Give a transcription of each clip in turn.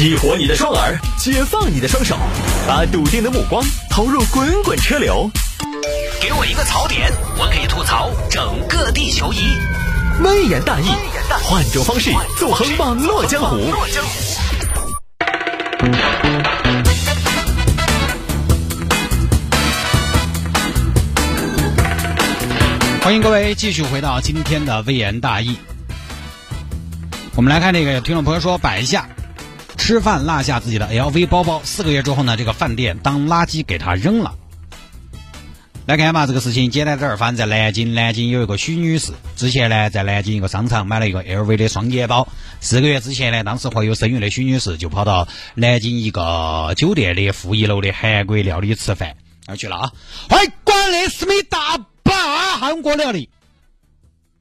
激活你的双耳，解放你的双手，把笃定的目光投入滚滚车流。给我一个槽点，我可以吐槽整个地球仪。微言大义，换种方式纵横网络江湖。欢迎各位继续回到今天的微言大义。我们来看这个听众朋友说，摆一下吃饭落下自己的 LV 包包，四个月之后呢，这个饭店当垃圾给他扔了。来看嘛，这个事情简单点儿，发生在南京。南京有一个许女士，之前呢在南京一个商场买了一个 LV 的双肩包。四个月之前呢，当时怀有身孕的许女士就跑到南京一个酒店的负一楼的韩国料理吃饭，那去了啊！哎，管的思密达吧，韩国料理，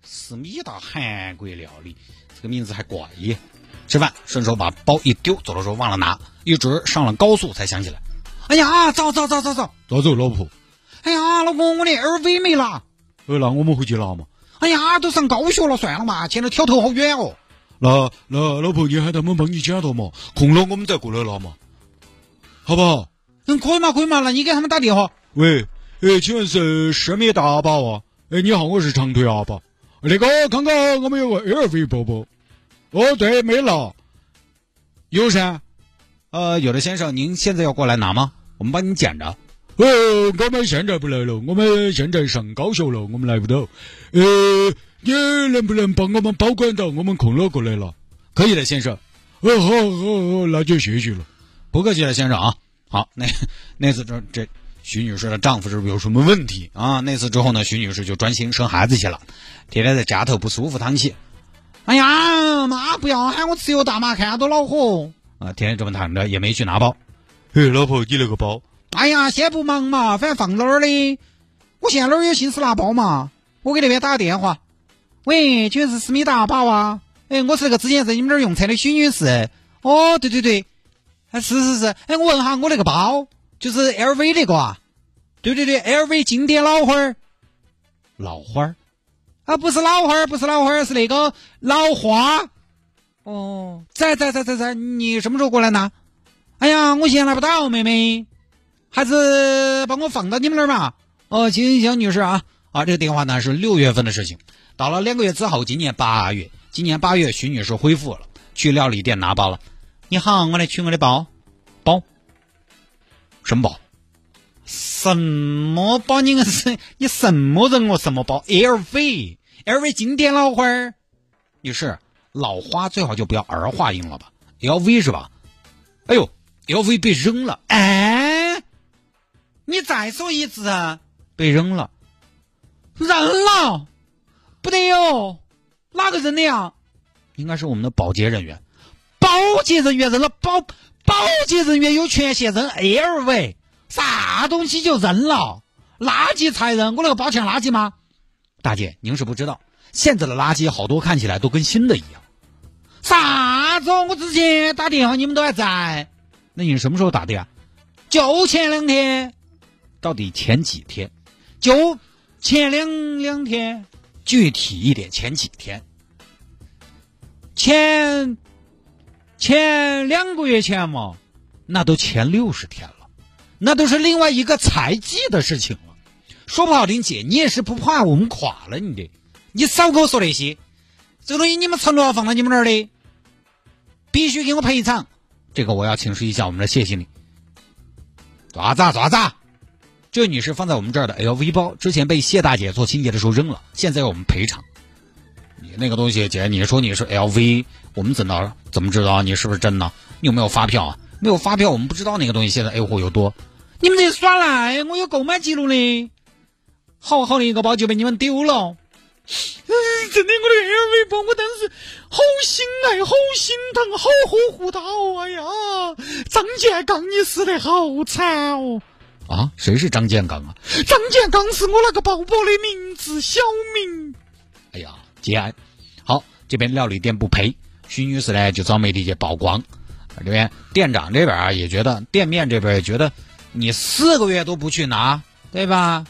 思密达韩国料理，这个名字还怪耶。吃饭顺手把包一丢，走的时候忘了拿，一直上了高速才想起来。哎呀，走走走走走，咋走，老婆？哎呀，老公，我的 LV 没拿。呃，那我们回去拿嘛。哎呀，都上高学了，算了嘛，去那挑头好远哦。那那老婆，你喊他们帮你捡到嘛，空了我们再过来拿嘛，好不好？嗯，可以嘛，可以嘛，那你给他们打电话。喂，哎，请问是失眠大阿宝啊？哎，你好，我是长腿阿宝。那个，刚刚我们有个 LV 包包。哦，对，没了。有噻。呃，有的先生，您现在要过来拿吗？我们帮您捡着。呃，我们现在不来了，我们现在上高校了，我们来不到。呃，你能不能帮我们保管到？我们空了过来了。可以的，先生。哦，好，好，好，那就谢谢了。不客气了，先生啊。好，那 那次这这徐女士的丈夫是不是有什么问题啊？那次之后呢，徐女士就专心生孩子去了，天天在家头不舒服叹气。哎呀，妈不要喊我吃油大麻，看下多恼火啊！天天这么躺着，也没去拿包。嘿，老婆，你那个包？哎呀，先不忙嘛，反正放哪儿的。我现在哪儿有心思拿包嘛？我给那边打个电话。喂，请问是思密达宝啊？哎，我是那个之前在你们那儿用餐的许女士。哦，对对对，哎，是是是。哎，我问下我那个包，就是 LV 那个啊？对对对，LV 经典老花儿。老花儿？啊，不是老花儿，不是老花儿，是那个老花。哦，在在在在在，你什么时候过来拿？哎呀，我现在拿不到，妹妹。还是帮我放到你们那儿嘛？哦，行行，女士啊，啊，这个电话呢是六月份的事情，到了两个月之后，今年八月，今年八月，徐女士恢复了，去料理店拿包了。你好，我来取我的包，包，什么包？什么包？你是你什么人我？什么包 LV 经典老花儿。女士，老花最好就不要儿化音了吧？LV 是吧？哎呦，LV 被扔了，哎。你再说一次，被扔了，扔了，不得哟，哪个扔的呀？应该是我们的保洁人员，保洁人员扔了，保保洁人员有权限扔 LV，啥东西就扔了，垃圾才扔，我那个包像垃圾吗？大姐，您是不知道，现在的垃圾好多看起来都跟新的一样。啥子？我之前打电话你们都还在，那你什么时候打的呀？就前两天。到底前几天？就前两两天，具体一点，前几天？前前两个月前嘛，那都前六十天了，那都是另外一个财季的事情。说不好听，姐，你也是不怕我们垮了你的？你少跟我说那些，这个东西你们承诺放到你们那儿的，必须给我赔偿。这个我要请示一下我们的谢经理。爪子爪子。这女士放在我们这儿的 LV 包，之前被谢大姐做清洁的时候扔了，现在要我们赔偿。你那个东西，姐，你说你是 LV，我们怎么怎么知道你是不是真的？你有没有发票啊？没有发票，我们不知道那个东西现在 A 货有多。你们这耍赖，我有购买记录的。好好的一个包就被你们丢了。真的，我的 LV 包，我当时好心爱，好心疼，好呵护它哦。哎呀，张建刚，你死得好惨哦。啊，谁是张建刚啊？张建刚是我那个宝宝的名字，小名。哎呀，结案。好，这边料理店不赔，徐女士呢就找媒体去曝光。这边店长这边啊也觉得，店面这边也觉得，你四个月都不去拿，对吧？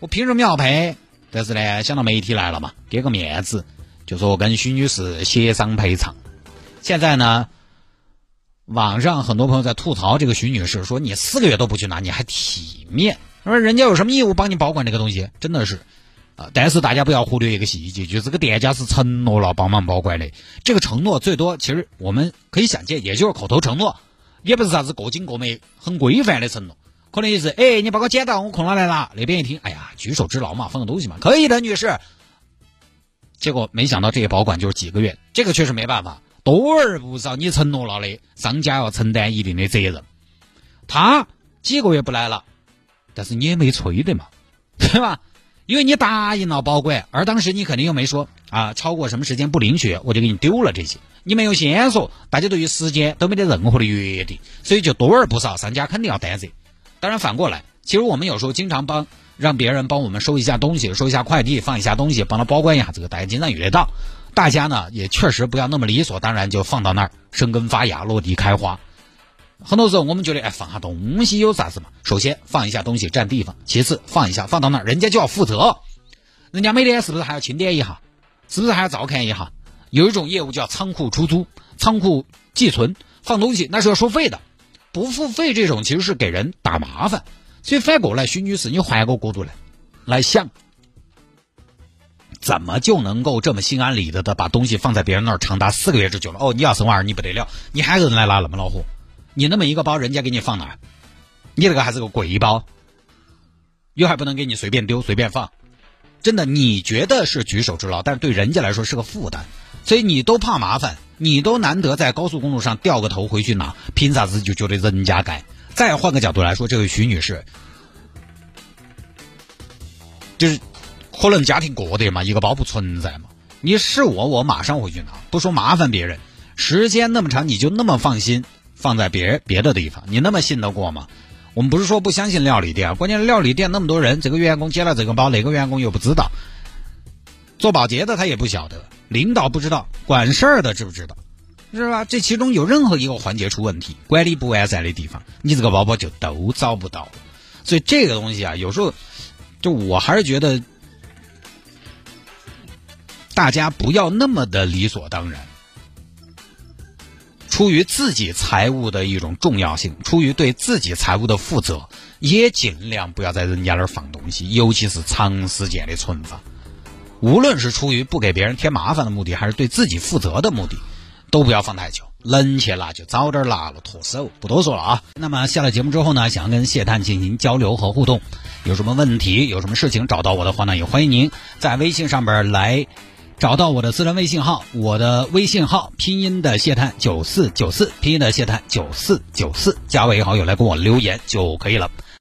我凭什么要赔？但是呢，想到媒体来了嘛，给个面子，就说我跟徐女士协商赔偿。现在呢，网上很多朋友在吐槽这个徐女士，说你四个月都不去拿，你还体面？说人家有什么义务帮你保管这个东西？真的是，啊！但是大家不要忽略一个细节，就是这个店家是承诺了帮忙保管的。这个承诺最多，其实我们可以想见，也就是口头承诺，也不是啥子过紧过美、很规范的承诺。可能也是，哎，你把我捡到，我空了来了。那边一听，哎呀，举手之劳嘛，放个东西嘛，可以的，女士。结果没想到这些保管就是几个月，这个确实没办法。多而不少，你承诺了的，商家要承担一定的责任。他几个月不来了，但是你也没催的嘛，对吧？因为你答应了保管，而当时你肯定又没说啊，超过什么时间不领取，我就给你丢了这些。你没有线索，大家对于时间都没得任何的约定，所以就多而不少，商家肯定要担责。当然反过来，其实我们有时候经常帮让别人帮我们收一下东西，收一下快递，放一下东西，帮他保管一下这个，大家经常遇得到。大家呢也确实不要那么理所当然就放到那儿生根发芽落地开花。很多时候我们觉得哎放下东西有啥子嘛？首先放一下东西占地方，其次放一下放到那儿人家就要负责，人家每天是不是还要清点一下？是不是还要照看一下？有一种业务叫仓库出租、仓库寄存，放东西那是要收费的，不付费这种其实是给人打麻烦。所以反过来，徐女士，你换个角度来来想。怎么就能够这么心安理得的把东西放在别人那儿长达四个月之久了？哦，你要生娃儿你不得了，你还人来拉那么老虎？你那么一个包，人家给你放哪儿？你那个还是个贵包，又还不能给你随便丢随便放，真的你觉得是举手之劳，但是对人家来说是个负担，所以你都怕麻烦，你都难得在高速公路上掉个头回去拿，凭啥子就觉得人家该？再换个角度来说，这位徐女士，就是。可能家庭过得嘛，一个包不存在嘛。你是我，我马上回去拿，不说麻烦别人，时间那么长，你就那么放心放在别别的地方，你那么信得过吗？我们不是说不相信料理店，关键是料理店那么多人，这个员工接了这个包，哪个员工又不知道？做保洁的他也不晓得，领导不知道，管事儿的知不知道？是吧？这其中有任何一个环节出问题，管理不完善的地方，你这个包包就都找不到。所以这个东西啊，有时候就我还是觉得。大家不要那么的理所当然，出于自己财务的一种重要性，出于对自己财务的负责，也尽量不要在人家那儿放东西，尤其是长时间的存放。无论是出于不给别人添麻烦的目的，还是对自己负责的目的，都不要放太久。冷去了就早点拉了，脱手。不多说了啊。那么下了节目之后呢，想要跟谢探进行交流和互动，有什么问题，有什么事情找到我的话呢，也欢迎您在微信上边来。找到我的私人微信号，我的微信号拼音的谢探九四九四，拼音的谢探九四九四，加为好友来跟我留言就可以了。